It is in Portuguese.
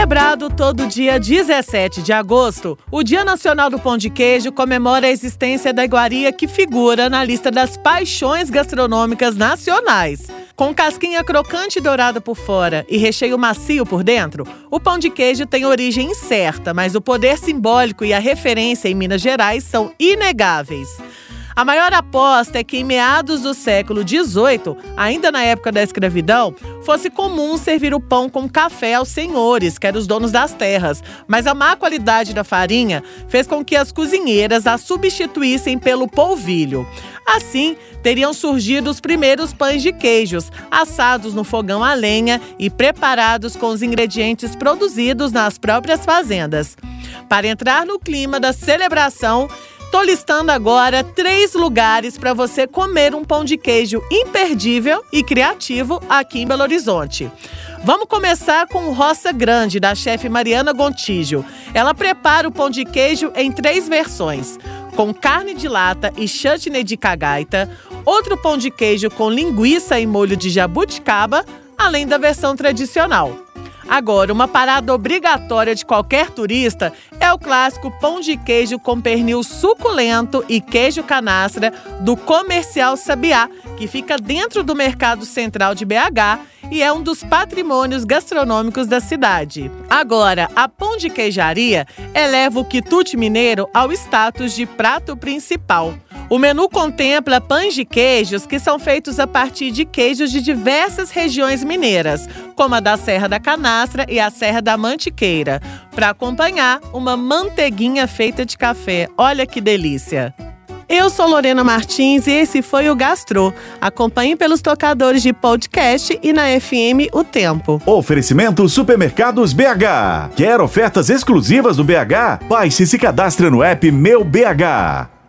Celebrado todo dia 17 de agosto, o Dia Nacional do Pão de Queijo comemora a existência da iguaria que figura na lista das paixões gastronômicas nacionais. Com casquinha crocante dourada por fora e recheio macio por dentro, o pão de queijo tem origem incerta, mas o poder simbólico e a referência em Minas Gerais são inegáveis. A maior aposta é que em meados do século XVIII, ainda na época da escravidão, fosse comum servir o pão com café aos senhores, que eram os donos das terras. Mas a má qualidade da farinha fez com que as cozinheiras a substituíssem pelo polvilho. Assim, teriam surgido os primeiros pães de queijos, assados no fogão a lenha e preparados com os ingredientes produzidos nas próprias fazendas. Para entrar no clima da celebração, Tô listando agora três lugares para você comer um pão de queijo imperdível e criativo aqui em Belo Horizonte. Vamos começar com o Roça Grande, da chefe Mariana Gontijo. Ela prepara o pão de queijo em três versões: com carne de lata e chutney de cagaita, outro pão de queijo com linguiça e molho de jabuticaba, além da versão tradicional. Agora, uma parada obrigatória de qualquer turista é o clássico pão de queijo com pernil suculento e queijo canastra do Comercial Sabiá, que fica dentro do Mercado Central de BH e é um dos patrimônios gastronômicos da cidade. Agora, a Pão de Queijaria eleva o quitute mineiro ao status de prato principal. O menu contempla pães de queijos que são feitos a partir de queijos de diversas regiões mineiras, como a da Serra da Canastra e a Serra da Mantiqueira, para acompanhar uma manteiguinha feita de café. Olha que delícia! Eu sou Lorena Martins e esse foi o Gastro. Acompanhe pelos tocadores de podcast e na FM O Tempo. Oferecimento Supermercados BH. Quer ofertas exclusivas do BH? Baixe e se cadastre no app Meu BH.